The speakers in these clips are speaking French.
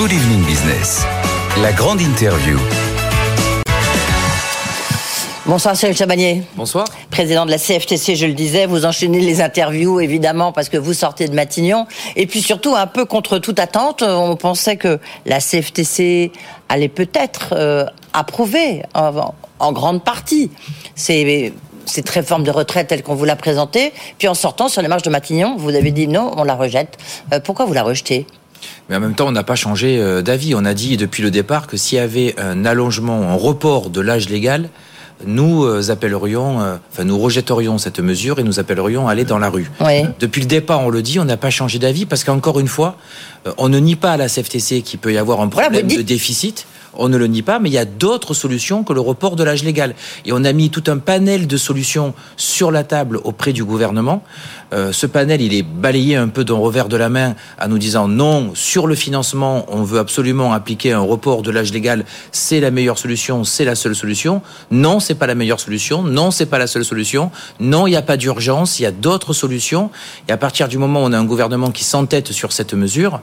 Good Evening Business. La grande interview. Bonsoir Cyril Chabagnier. Bonsoir. Président de la CFTC, je le disais, vous enchaînez les interviews évidemment parce que vous sortez de Matignon. Et puis surtout un peu contre toute attente, on pensait que la CFTC allait peut-être euh, approuver en, en, grande partie ces, cette réforme de retraite telle qu'on vous l'a présentée. Puis en sortant sur les marches de Matignon, vous avez dit non, on la rejette. Euh, pourquoi vous la rejetez? Mais en même temps, on n'a pas changé euh, d'avis. On a dit depuis le départ que s'il y avait un allongement, un report de l'âge légal, nous euh, appellerions, euh, enfin nous rejetterions cette mesure et nous appellerions à aller dans la rue. Depuis le départ, on le dit, on n'a pas changé d'avis parce qu'encore une fois, on ne nie pas à la CFTC qu'il peut y avoir un problème de déficit. On ne le nie pas, mais il y a d'autres solutions que le report de l'âge légal. Et on a mis tout un panel de solutions sur la table auprès du gouvernement. Euh, ce panel, il est balayé un peu d'un revers de la main en nous disant non, sur le financement, on veut absolument appliquer un report de l'âge légal, c'est la meilleure solution, c'est la seule solution. Non, c'est pas la meilleure solution. Non, c'est pas la seule solution. Non, il n'y a pas d'urgence, il y a d'autres solutions. Et à partir du moment où on a un gouvernement qui s'entête sur cette mesure,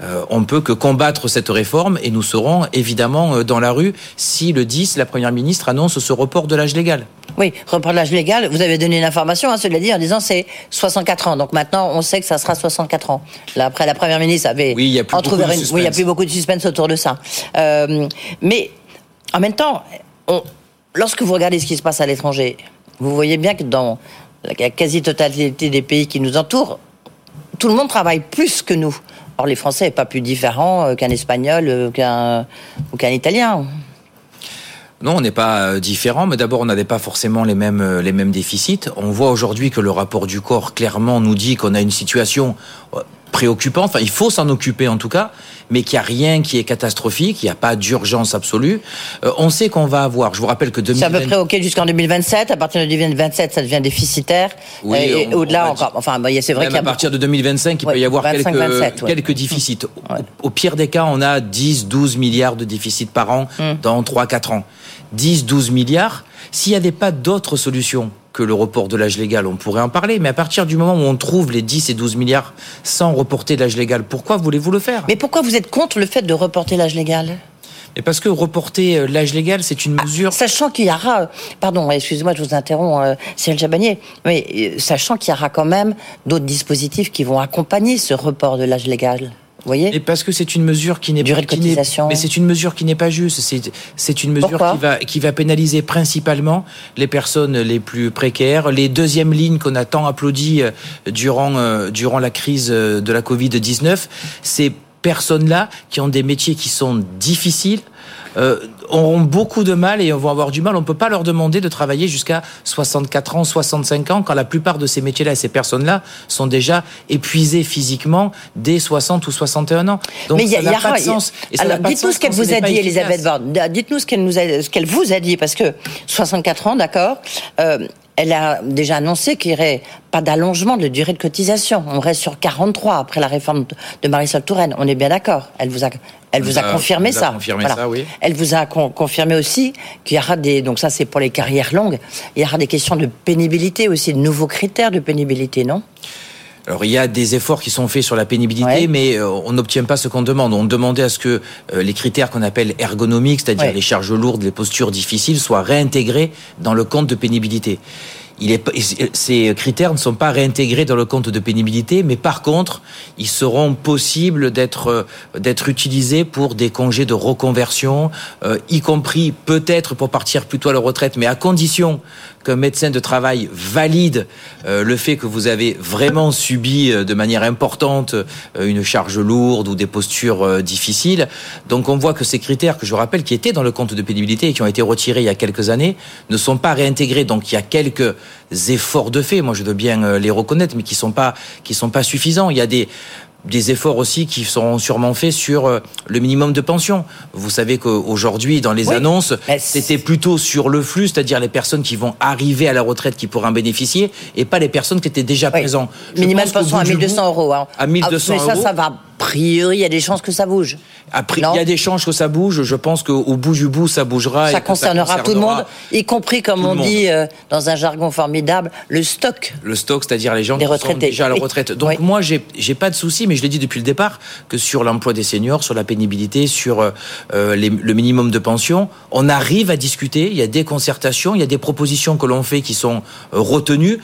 euh, on peut que combattre cette réforme et nous serons évidemment euh, dans la rue si le 10, la Première ministre annonce ce report de l'âge légal. Oui, report de l'âge légal. Vous avez donné une information, hein, cela dit, en disant c'est 64 ans. Donc maintenant, on sait que ça sera 64 ans. Là, après, la Première ministre avait il a. Oui, il n'y a plus beaucoup de suspense autour de ça. Euh, mais en même temps, lorsque vous regardez ce qui se passe à l'étranger, vous voyez bien que dans la quasi-totalité des pays qui nous entourent, tout le monde travaille plus que nous. Or, les Français n'est pas plus différent euh, qu'un Espagnol euh, ou qu'un Italien. Non, on n'est pas euh, différent, mais d'abord, on n'avait pas forcément les mêmes, les mêmes déficits. On voit aujourd'hui que le rapport du corps clairement nous dit qu'on a une situation préoccupant. Enfin, il faut s'en occuper en tout cas, mais qu'il n'y a rien qui est catastrophique, il n'y a pas d'urgence absolue. Euh, on sait qu'on va avoir, je vous rappelle que 2020... C'est à peu près OK jusqu'en 2027. À partir de 2027, ça devient déficitaire. Oui, et au-delà encore. Enfin, c'est vrai qu'à partir de 2025, il peut y avoir quelques, quelques déficits. Au, pire des cas, on a 10, 12 milliards de déficits par an hum. dans 3-4 ans. 10, 12 milliards. S'il n'y avait pas d'autres solutions que le report de l'âge légal, on pourrait en parler, mais à partir du moment où on trouve les 10 et 12 milliards sans reporter l'âge légal, pourquoi voulez-vous le faire? Mais pourquoi vous êtes contre le fait de reporter l'âge légal? Et parce que reporter euh, l'âge légal, c'est une ah, mesure. sachant qu'il y aura, pardon, excusez-moi, je vous interromps, euh, Cyril Jabanier, mais euh, sachant qu'il y aura quand même d'autres dispositifs qui vont accompagner ce report de l'âge légal voyez Et parce que c'est une mesure qui n'est pas mais c'est une mesure qui n'est pas juste. C'est une mesure qui va qui va pénaliser principalement les personnes les plus précaires, les deuxièmes lignes qu'on a tant applaudi euh, durant euh, durant la crise euh, de la Covid 19. Ces personnes-là qui ont des métiers qui sont difficiles euh, auront beaucoup de mal et vont avoir du mal. On ne peut pas leur demander de travailler jusqu'à 64 ans, 65 ans, quand la plupart de ces métiers-là et ces personnes-là sont déjà épuisées physiquement dès 60 ou 61 ans. Donc, Mais ça n'a pas de sens. Alors, dites-nous ce qu'elle vous a dit, Elisabeth Borne. Dites-nous ce qu'elle nous a, ce qu'elle vous a dit, parce que 64 ans, d'accord. Euh, elle a déjà annoncé qu'il n'y aurait pas d'allongement de durée de cotisation. On reste sur 43 après la réforme de Marisol Touraine. On est bien d'accord. Elle vous a, elle vous a confirmé ça. Elle vous a confirmé aussi qu'il y aura des, donc ça c'est pour les carrières longues, il y aura des questions de pénibilité aussi, de nouveaux critères de pénibilité, non? Alors il y a des efforts qui sont faits sur la pénibilité, mais euh, on n'obtient pas ce qu'on demande. On demandait à ce que euh, les critères qu'on appelle ergonomiques, c'est-à-dire les charges lourdes, les postures difficiles, soient réintégrés dans le compte de pénibilité ces critères ne sont pas réintégrés dans le compte de pénibilité, mais par contre, ils seront possibles d'être euh, d'être utilisés pour des congés de reconversion, euh, y compris peut-être pour partir plutôt à la retraite, mais à condition qu'un médecin de travail valide euh, le fait que vous avez vraiment subi de manière importante une charge lourde ou des postures difficiles. Donc on voit que ces critères que je rappelle qui étaient dans le compte de pénibilité et qui ont été retirés il y a quelques années ne sont pas réintégrés. Donc il y a quelques efforts de fait, moi je veux bien euh, les reconnaître, mais qui sont pas qui sont pas suffisants. Il y a des des efforts aussi qui seront sûrement faits sur euh, le minimum de pension. Vous savez qu'aujourd'hui, dans les annonces, c'était plutôt sur le flux, c'est-à-dire les personnes qui vont arriver à la retraite qui pourraient en bénéficier, et pas les personnes qui étaient déjà présentes. Minimum pension à 1200 euros. Hein. À 1200 ah, mais ça, euros. ça va priori, il y a des chances que ça bouge. Après, il y a des chances que ça bouge. Je pense qu'au bout du bout, ça bougera. Ça, concernera, tout le monde, y compris, comme on dit euh, dans un jargon formidable, le stock. Le stock, c'est-à-dire les gens qui sont déjà à la retraite. Donc moi, j'ai pas de souci, mais je l'ai dit depuis le départ, que sur l'emploi des seniors, sur la pénibilité, sur euh, euh, le minimum de pension, on arrive à discuter. Il y a des concertations, il y a des propositions que l'on fait qui sont retenues.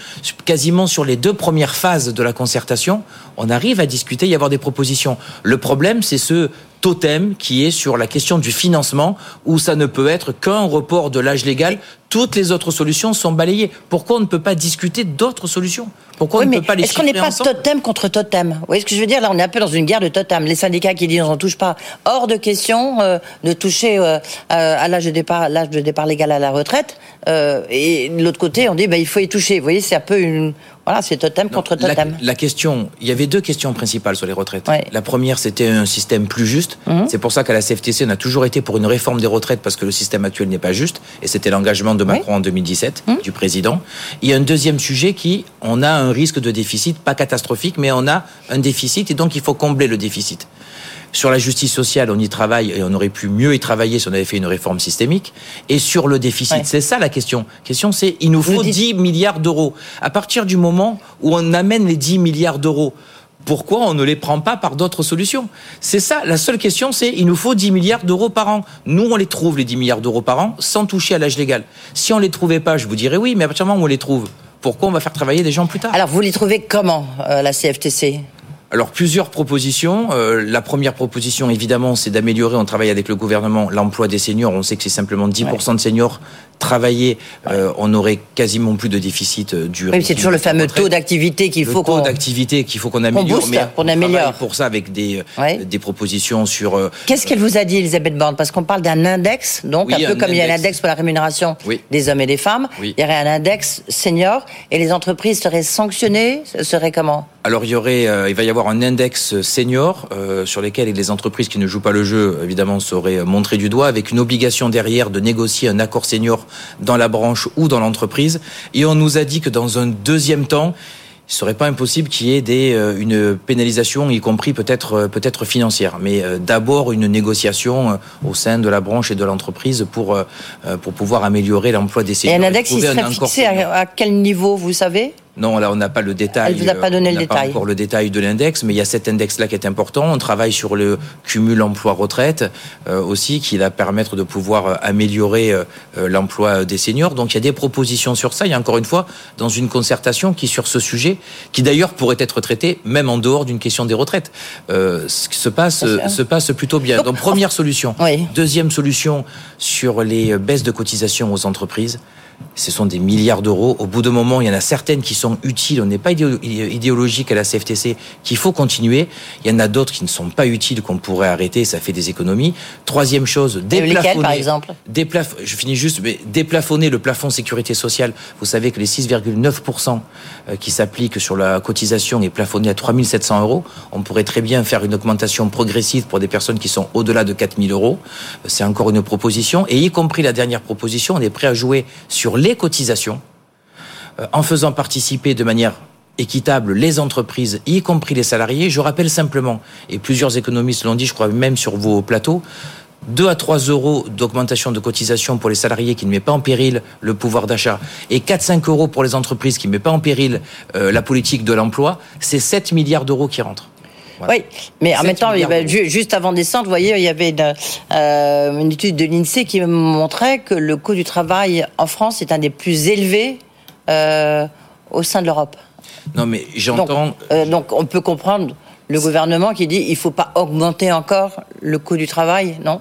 Quasiment sur les deux premières phases de la concertation, on arrive à discuter, y avoir des propositions. Le problème, c'est ce totem qui est sur la question du financement, où ça ne peut être qu'un report de l'âge légal. Toutes les autres solutions sont balayées. Pourquoi on ne peut pas discuter d'autres solutions? Pourquoi on ne peut pas les Est-ce qu'on n'est pas totem contre totem? Vous voyez ce que je veux dire? Là, on est un peu dans une guerre de totem. Les syndicats qui disent on n'en touche pas. Hors de question euh, de toucher euh, à l'âge de départ, l'âge de départ légal à la retraite. Euh, et de l'autre côté, on dit bah, il faut y toucher. Vous voyez, c'est un peu une voilà, c'est totem contre totem. La, question, il y avait deux questions principales sur les retraites. La première, c'était un système plus juste. Mhm. C'est pour ça qu'à la CFTC, on a toujours été pour une réforme des retraites parce que le système actuel n'est pas juste. Et c'était l'engagement de Macron en 2017, mhm. du président. Il y a un deuxième sujet qui, on a un risque de déficit, pas catastrophique, mais on a un déficit et donc il faut combler le déficit. Sur la justice sociale, on y travaille et on aurait pu mieux y travailler si on avait fait une réforme systémique. Et sur le déficit, c'est ça la question. La question, c'est il nous faut 10 milliards d'euros. À partir du moment où on amène les 10 milliards d'euros, pourquoi on ne les prend pas par d'autres solutions? C'est ça, la seule question, c'est il nous faut 10 milliards d'euros par an. Nous, on les trouve, les 10 milliards d'euros par an, sans toucher à l'âge légal. Si on les trouvait pas, je vous dirais oui, mais à partir du moment où on les trouve, pourquoi on va faire travailler des gens plus tard? Alors, vous les trouvez comment, euh, la CFTC alors plusieurs propositions. Euh, la première proposition, évidemment, c'est d'améliorer. On travaille avec le gouvernement l'emploi des seniors. On sait que c'est simplement 10% de seniors travailler, euh, on aurait quasiment plus de déficit euh, du. Oui, c'est toujours le fameux taux d'activité qu'il faut qu'on. taux d'activité qu'il faut qu'on améliore. Booste, améliore. Pour ça, avec des des propositions sur. Qu'est-ce qu'elle vous a dit, Elisabeth Borne? Parce qu'on parle d'un index, donc un peu comme il y a un index pour la rémunération des hommes et des femmes. Il y aurait un index senior et les entreprises seraient sanctionnées. Ce serait comment? Alors il y aurait, il va y avoir un index senior euh, sur lesquels les entreprises qui ne jouent pas le jeu, évidemment, seraient montrées du doigt, avec une obligation derrière de négocier un accord senior dans la branche ou dans l'entreprise. Et on nous a dit que dans un deuxième temps, il serait pas impossible qu'il y ait des, euh, une pénalisation, y compris peut-être euh, peut-être financière, mais d'abord une négociation au sein de la branche et de l'entreprise pour pour pouvoir améliorer l'emploi des seniors. Et un index, il serait fixé à quel niveau, vous savez? Non, là, on n'a pas le détail. Elle vous a pas donné le détail. Pas encore le détail de l'index, mais il y a cet index-là qui est important. On travaille sur le cumul emploi-retraite euh, aussi, qui va permettre de pouvoir euh, améliorer euh, l'emploi des seniors. Donc, il y a des propositions sur ça. Il y a encore une fois dans une concertation qui sur ce sujet, qui d'ailleurs pourrait être traité même en dehors d'une question des retraites. ce qui se passe se passe plutôt bien. Donc, première solution. Deuxième solution sur les baisses de cotisation aux entreprises ce sont des milliards d'euros. Au bout d'un moment, il y en a certaines qui sont utiles. On n'est pas idéologique à la CFTC, qu'il faut continuer. Il y en a d'autres qui ne sont pas utiles, qu'on pourrait arrêter. Ça fait des économies. Troisième chose, déplafonner. par exemple Je finis juste, mais déplafonner le plafond sécurité sociale. Vous savez que les 6,9% euh, qui s'appliquent sur la cotisation est plafonné à 3 700 euros. On pourrait très bien faire une augmentation progressive pour des personnes qui sont au-delà de 4 000 euros. C'est encore une proposition. Et y compris la dernière proposition, on est prêt à jouer sur sur les cotisations, euh, en faisant participer de manière équitable les entreprises, y compris les salariés. Je rappelle simplement, et plusieurs économistes l'ont dit, je crois même sur vos plateaux, 2 à 3 euros d'augmentation de cotisation pour les salariés qui ne met pas en péril le pouvoir d'achat et 4-5 euros pour les entreprises qui ne met pas en péril euh, la politique de l'emploi, c'est 7 milliards d'euros qui rentrent. Oui, mais en même temps, juste avant décembre, vous voyez, il y avait une, euh, une étude de l'INSEE qui montrait que le coût du travail en France est un des plus élevés euh, au sein de l'Europe. Non, mais j'entends. Euh, donc, on peut comprendre le gouvernement qui dit il faut pas augmenter encore le coût du travail, non?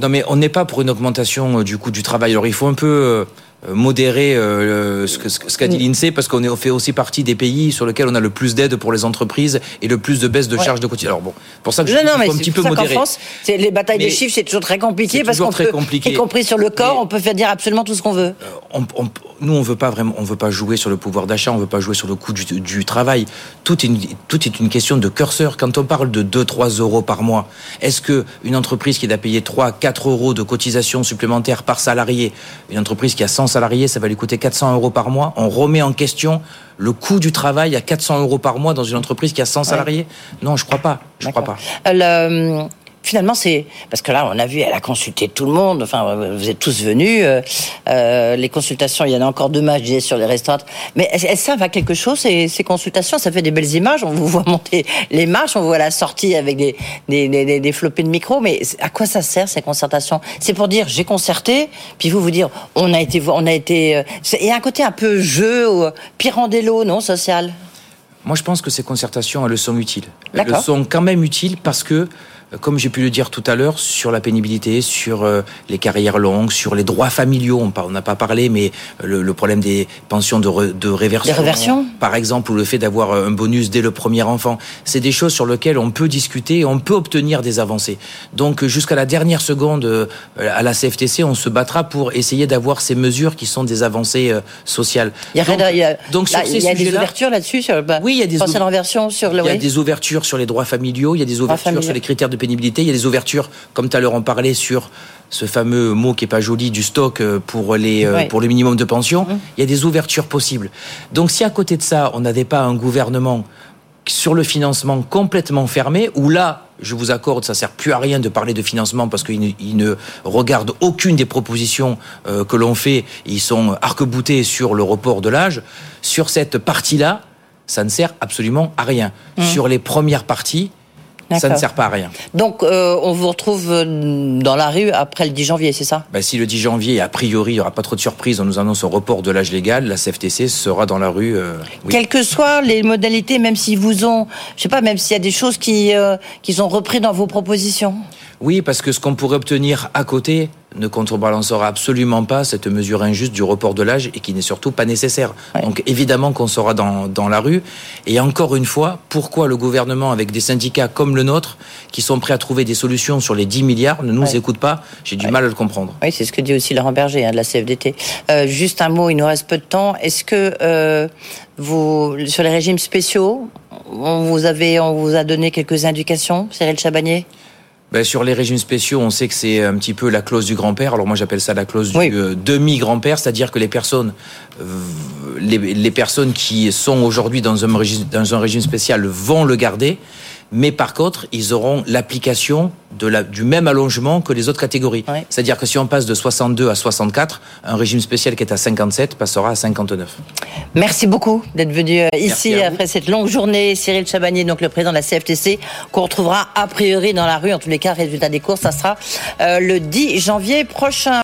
Non, mais on n'est pas pour une augmentation du coût du travail. Alors, il faut un peu euh, modérer euh, ce qu'a ce qu'a dit mm. l'INSEE parce qu'on fait aussi partie des pays sur lesquels on a le plus d'aide pour les entreprises et le plus de baisse de charges de cotisation. Alors bon, pour ça que je suis un petit peu modéré. France, les batailles des chiffres, c'est toujours très compliqué parce qu'on peut, compliqué. y compris sur le corps, on peut faire dire absolument tout ce qu'on veut. Euh, on, nous, on veut pas vraiment, on veut pas jouer sur le pouvoir d'achat, on veut pas jouer sur le coût du, du travail. Tout est, une, tout est une question de curseur. Quand on parle de 2-3 euros par mois, est-ce que une entreprise qui doit payer 3-4 euros de cotisation supplémentaire par salarié, une entreprise qui a 100 salariés, ça va lui coûter 400 euros par mois. On remet en question le coût du travail à 400 euros par mois dans une entreprise qui a 100 salariés Non, je crois pas. Je crois pas. Euh, finalement, c'est parce que là, on a vu, elle a consulté tout le monde. Enfin, vous êtes tous venus. Euh, euh, les consultations, il y en a encore deux matchs, sur les restaurants. Mais elles, servent à quelque chose ces, ces, consultations? Ça fait des belles images. On vous voit monter les marches, on voit la sortie avec des des, des, des floppés de micro. Mais à quoi ça sert ces concertations? C'est pour dire j'ai concerté, puis vous vous dire on a été, on a été. Euh, il y a un côté un peu jeu, ou pirandello, non social? Moi, je pense que ces concertations, elles sont utiles. Elles sont quand même utiles parce que comme j'ai pu le dire tout à l'heure, sur la pénibilité, sur euh, les carrières longues, sur les droits familiaux, on n'a pas parlé, mais euh, le, problème des pensions de, de réversion, par exemple, ou le fait d'avoir euh, un bonus dès le premier enfant, c'est des choses sur lesquelles on peut discuter et on peut obtenir des avancées. Donc jusqu'à la dernière seconde à la CFTC, on se battra pour essayer d'avoir ces mesures qui sont des avancées sociales. Il y a, donc, il y a des ouvertures là-dessus sur bah, oui, il y a des sur le. Il y a des ouvertures sur les droits familiaux, il y a des ouvertures sur les critères de pénibilité. Il y a des ouvertures, comme tout à l'heure on parlait, sur ce fameux mot qui est pas joli du stock euh, pour les euh, pour le minimum de pension. Mmh. Il y a des ouvertures possibles. Donc si à côté de ça, on n'avait pas un gouvernement sur le financement complètement fermé, où là, je vous accorde, ça sert plus à rien de parler de financement parce qu'ils ne, regardent aucune des propositions euh, que l'on fait. Ils sont arc-boutés sur le report de l'âge. Sur cette partie-là, ça ne sert absolument à rien. Mmh. Sur les premières parties, ça ne sert pas à rien. Donc, euh, on vous retrouve euh, dans la rue après le 10 janvier, c'est ça? Ben, Si le 10 janvier, a priori, il n'y aura pas trop de surprises, on nous annonce un report de l'âge légal, la CFTC sera dans la rue. Euh, Quelles que soient les modalités, même s'ils vous ont, je sais pas, même s'il y a des choses qui, qu'ils ont repris dans vos propositions? Oui, parce que ce qu'on pourrait obtenir à côté, ne contrebalancera absolument pas cette mesure injuste du report de l'âge et qui n'est surtout pas nécessaire. Donc évidemment qu'on sera dans, dans la rue. Et encore une fois, pourquoi le gouvernement, avec des syndicats comme le nôtre, qui sont prêts à trouver des solutions sur les 10 milliards, ne nous écoute pas J'ai du mal à le comprendre. Oui, c'est ce que dit aussi Laurent Berger hein, de la CFDT. Euh, juste un mot, il nous reste peu de temps. Est-ce que euh, vous, sur les régimes spéciaux, on vous, avez, on vous a donné quelques indications, Cyril Chabagnier ben, sur les régimes spéciaux, on sait que c'est un petit peu la clause du grand-père. Alors moi j'appelle ça la clause du euh, demi-grand-père, c'est-à-dire que les personnes, euh, les, personnes qui sont aujourd'hui dans un, dans un régime spécial vont le garder mais par contre, ils auront l'application du même allongement que les autres catégories. C'est-à-dire que si on passe de 62 à 64, un régime spécial qui est à 57 passera à 59. Merci beaucoup d'être venu euh, ici après cette longue journée. Cyril Chabagnier, donc le président de la CFTC, qu'on retrouvera a priori dans la rue. En tous les cas, résultat des courses, ça sera euh, le 10 janvier prochain.